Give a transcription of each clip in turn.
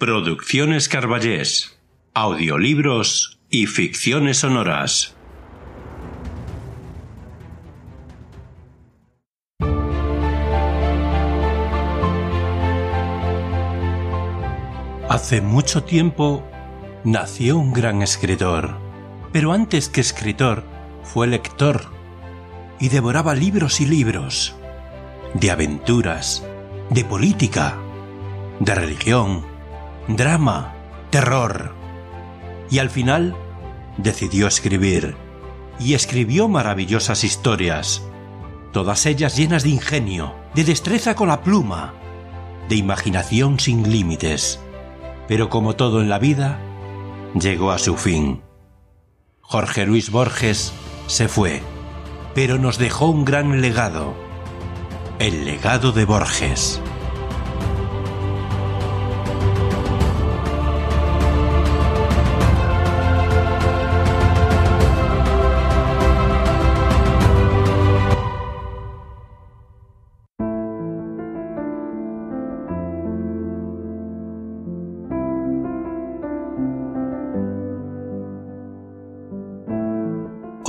Producciones Carballés, audiolibros y ficciones sonoras. Hace mucho tiempo nació un gran escritor, pero antes que escritor fue lector y devoraba libros y libros de aventuras, de política, de religión, drama, terror. Y al final decidió escribir, y escribió maravillosas historias, todas ellas llenas de ingenio, de destreza con la pluma, de imaginación sin límites. Pero como todo en la vida, llegó a su fin. Jorge Luis Borges se fue, pero nos dejó un gran legado, el legado de Borges.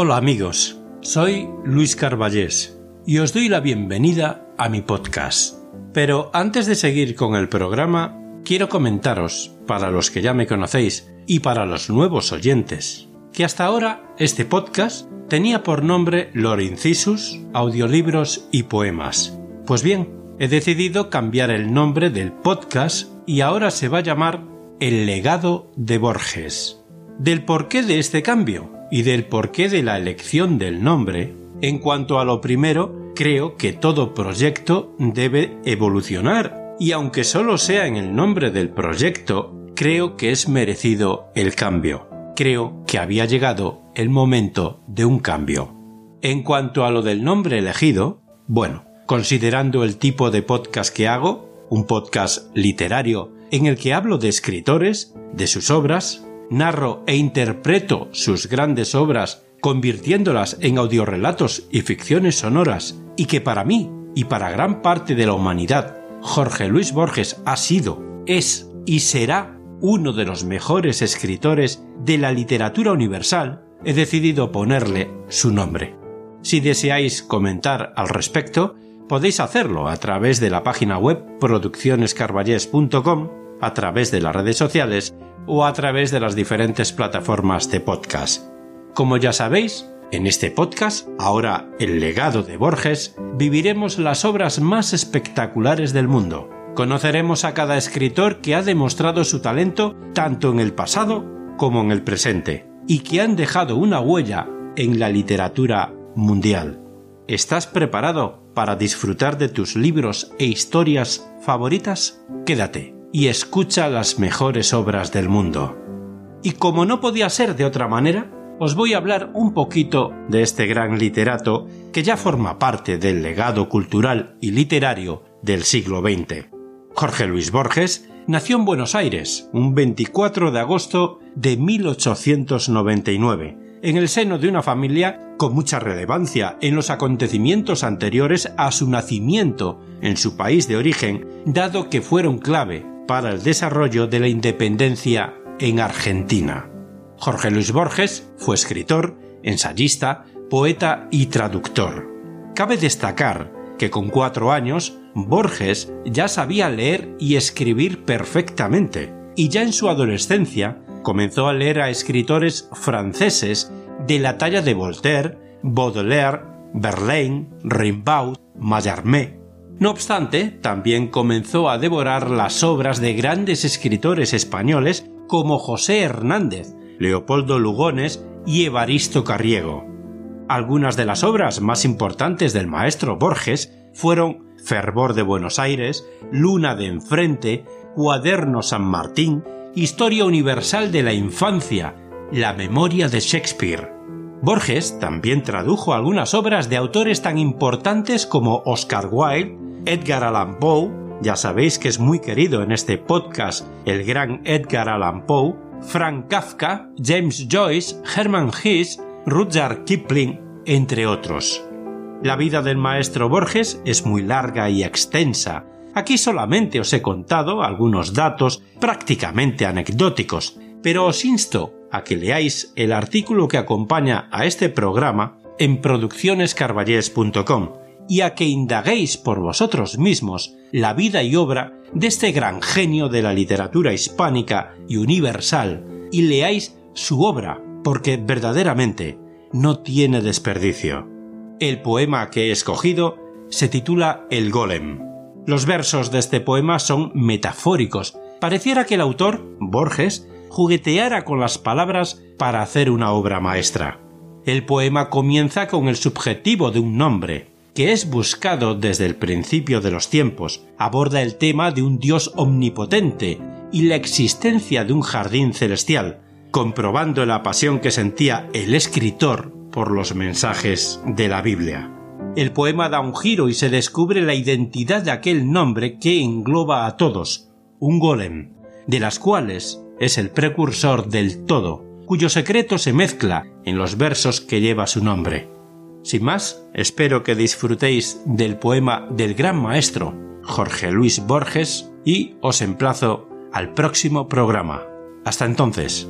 Hola amigos, soy Luis Carballés y os doy la bienvenida a mi podcast. Pero antes de seguir con el programa, quiero comentaros, para los que ya me conocéis y para los nuevos oyentes, que hasta ahora este podcast tenía por nombre Lorincisus, audiolibros y poemas. Pues bien, he decidido cambiar el nombre del podcast y ahora se va a llamar El legado de Borges. Del porqué de este cambio y del porqué de la elección del nombre, en cuanto a lo primero, creo que todo proyecto debe evolucionar, y aunque solo sea en el nombre del proyecto, creo que es merecido el cambio. Creo que había llegado el momento de un cambio. En cuanto a lo del nombre elegido, bueno, considerando el tipo de podcast que hago, un podcast literario en el que hablo de escritores, de sus obras, narro e interpreto sus grandes obras convirtiéndolas en audiorelatos y ficciones sonoras, y que para mí y para gran parte de la humanidad, Jorge Luis Borges ha sido, es y será uno de los mejores escritores de la literatura universal, he decidido ponerle su nombre. Si deseáis comentar al respecto, podéis hacerlo a través de la página web produccionescarballés.com, a través de las redes sociales o a través de las diferentes plataformas de podcast. Como ya sabéis, en este podcast, ahora el legado de Borges, viviremos las obras más espectaculares del mundo. Conoceremos a cada escritor que ha demostrado su talento tanto en el pasado como en el presente, y que han dejado una huella en la literatura mundial. ¿Estás preparado para disfrutar de tus libros e historias favoritas? Quédate y escucha las mejores obras del mundo. Y como no podía ser de otra manera, os voy a hablar un poquito de este gran literato que ya forma parte del legado cultural y literario del siglo XX. Jorge Luis Borges nació en Buenos Aires un 24 de agosto de 1899, en el seno de una familia con mucha relevancia en los acontecimientos anteriores a su nacimiento en su país de origen, dado que fueron clave para el desarrollo de la independencia en Argentina. Jorge Luis Borges fue escritor, ensayista, poeta y traductor. Cabe destacar que con cuatro años Borges ya sabía leer y escribir perfectamente, y ya en su adolescencia comenzó a leer a escritores franceses de la talla de Voltaire, Baudelaire, Verlaine, Rimbaud, Mallarmé, no obstante, también comenzó a devorar las obras de grandes escritores españoles como José Hernández, Leopoldo Lugones y Evaristo Carriego. Algunas de las obras más importantes del maestro Borges fueron Fervor de Buenos Aires, Luna de Enfrente, Cuaderno San Martín, Historia Universal de la Infancia, La Memoria de Shakespeare. Borges también tradujo algunas obras de autores tan importantes como Oscar Wilde, Edgar Allan Poe, ya sabéis que es muy querido en este podcast el gran Edgar Allan Poe, Frank Kafka, James Joyce, Herman Hesse, Rudyard Kipling, entre otros. La vida del maestro Borges es muy larga y extensa, Aquí solamente os he contado algunos datos prácticamente anecdóticos, pero os insto a que leáis el artículo que acompaña a este programa en produccionescarballés.com y a que indaguéis por vosotros mismos la vida y obra de este gran genio de la literatura hispánica y universal y leáis su obra, porque verdaderamente no tiene desperdicio. El poema que he escogido se titula El Golem. Los versos de este poema son metafóricos. Pareciera que el autor, Borges, jugueteara con las palabras para hacer una obra maestra. El poema comienza con el subjetivo de un nombre, que es buscado desde el principio de los tiempos, aborda el tema de un Dios omnipotente y la existencia de un jardín celestial, comprobando la pasión que sentía el escritor por los mensajes de la Biblia. El poema da un giro y se descubre la identidad de aquel nombre que engloba a todos, un golem, de las cuales es el precursor del todo, cuyo secreto se mezcla en los versos que lleva su nombre. Sin más, espero que disfrutéis del poema del gran maestro Jorge Luis Borges y os emplazo al próximo programa. Hasta entonces.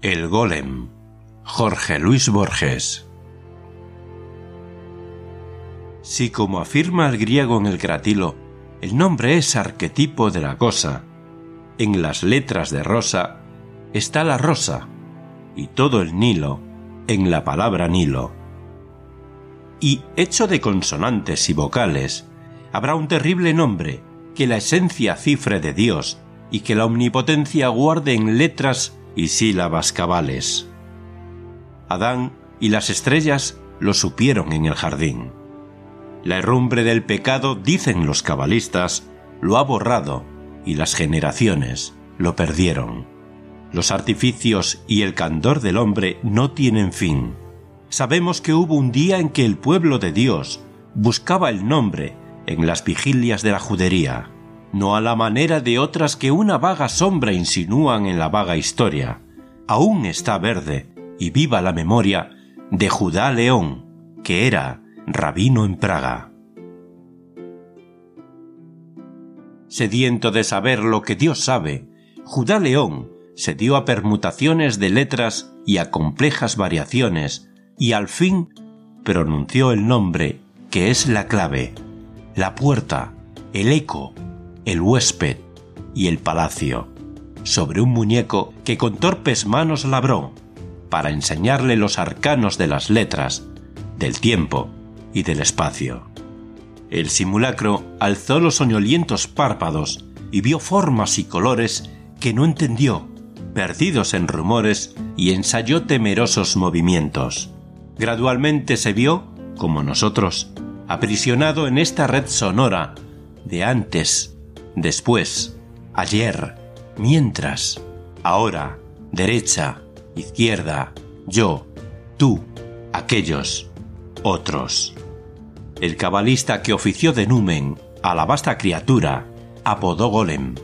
El Golem. Jorge Luis Borges. Si como afirma el griego en el gratilo, el nombre es arquetipo de la cosa, en las letras de rosa está la rosa y todo el Nilo en la palabra Nilo. Y hecho de consonantes y vocales, habrá un terrible nombre que la esencia cifre de Dios y que la omnipotencia guarde en letras y sílabas cabales. Adán y las estrellas lo supieron en el jardín. La herrumbre del pecado, dicen los cabalistas, lo ha borrado y las generaciones lo perdieron. Los artificios y el candor del hombre no tienen fin. Sabemos que hubo un día en que el pueblo de Dios buscaba el nombre en las vigilias de la judería no a la manera de otras que una vaga sombra insinúan en la vaga historia. Aún está verde y viva la memoria de Judá León, que era rabino en Praga. Sediento de saber lo que Dios sabe, Judá León se dio a permutaciones de letras y a complejas variaciones, y al fin pronunció el nombre que es la clave, la puerta, el eco, el huésped y el palacio, sobre un muñeco que con torpes manos labró, para enseñarle los arcanos de las letras, del tiempo y del espacio. El simulacro alzó los soñolientos párpados y vio formas y colores que no entendió, perdidos en rumores, y ensayó temerosos movimientos. Gradualmente se vio, como nosotros, aprisionado en esta red sonora de antes después, ayer, mientras, ahora, derecha, izquierda, yo, tú, aquellos, otros. El cabalista que ofició de numen a la vasta criatura apodó Golem.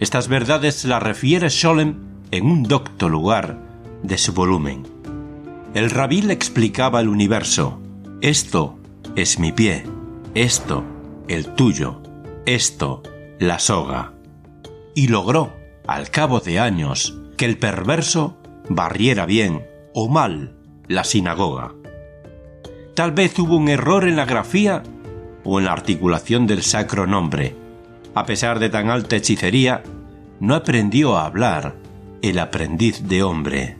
Estas verdades las refiere Scholem en un docto lugar de su volumen. El rabí le explicaba el universo. Esto es mi pie, esto el tuyo, esto la soga, y logró, al cabo de años, que el perverso barriera bien o mal la sinagoga. Tal vez hubo un error en la grafía o en la articulación del sacro nombre. A pesar de tan alta hechicería, no aprendió a hablar el aprendiz de hombre.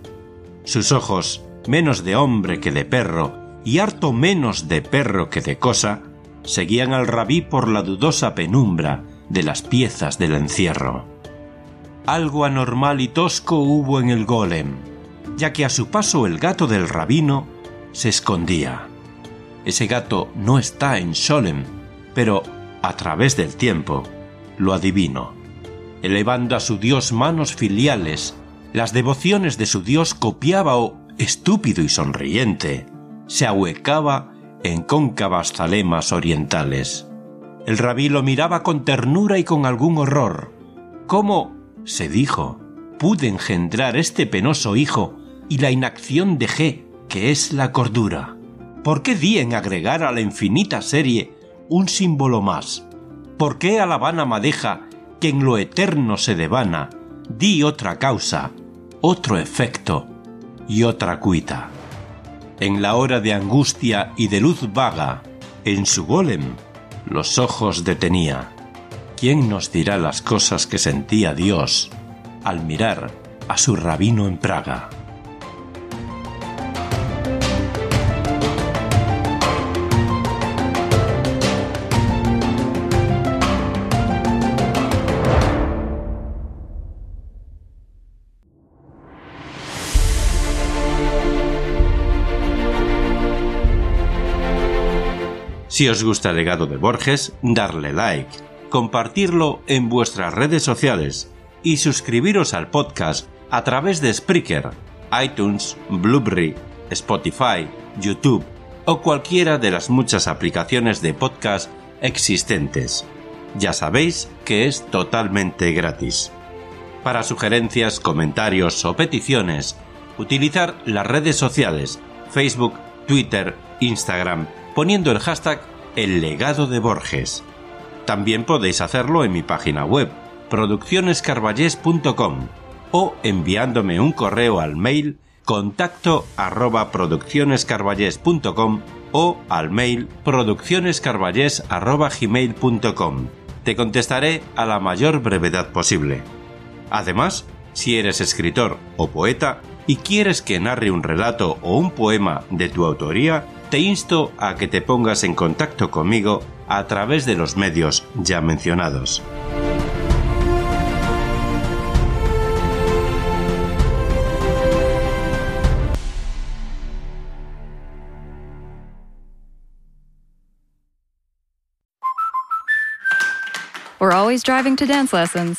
Sus ojos, menos de hombre que de perro, y harto menos de perro que de cosa, seguían al rabí por la dudosa penumbra de las piezas del encierro. Algo anormal y tosco hubo en el golem, ya que a su paso el gato del rabino se escondía. Ese gato no está en Sholem, pero a través del tiempo lo adivino. Elevando a su dios manos filiales, las devociones de su dios copiaba o, estúpido y sonriente, se ahuecaba en cóncavas zalemas orientales El rabí lo miraba con ternura y con algún horror. ¿Cómo, se dijo, pude engendrar este penoso hijo y la inacción dejé, que es la cordura? ¿Por qué di en agregar a la infinita serie un símbolo más? ¿Por qué a la vana madeja que en lo eterno se devana di otra causa, otro efecto y otra cuita? En la hora de angustia y de luz vaga, en su golem, los ojos detenía. ¿Quién nos dirá las cosas que sentía Dios al mirar a su rabino en Praga? Si os gusta el legado de Borges, darle like, compartirlo en vuestras redes sociales y suscribiros al podcast a través de Spreaker, iTunes, Blueberry, Spotify, YouTube o cualquiera de las muchas aplicaciones de podcast existentes. Ya sabéis que es totalmente gratis. Para sugerencias, comentarios o peticiones, utilizar las redes sociales Facebook, Twitter, Instagram, poniendo el hashtag El legado de Borges. También podéis hacerlo en mi página web, produccionescarballés.com o enviándome un correo al mail contacto arroba o al mail produccionescarballés arroba gmail.com. Te contestaré a la mayor brevedad posible. Además, si eres escritor o poeta y quieres que narre un relato o un poema de tu autoría, te insto a que te pongas en contacto conmigo a través de los medios ya mencionados. We're always driving to dance lessons.